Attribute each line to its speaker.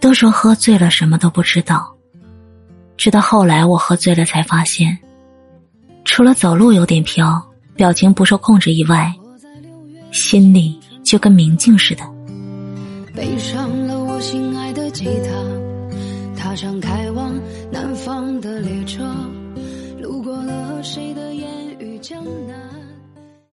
Speaker 1: 都说喝醉了什么都不知道直到后来我喝醉了才发现除了走路有点飘表情不受控制以外心里就跟明镜似的。
Speaker 2: 背上了我心爱的吉他踏上开往南方的列车路过了谁的烟雨江南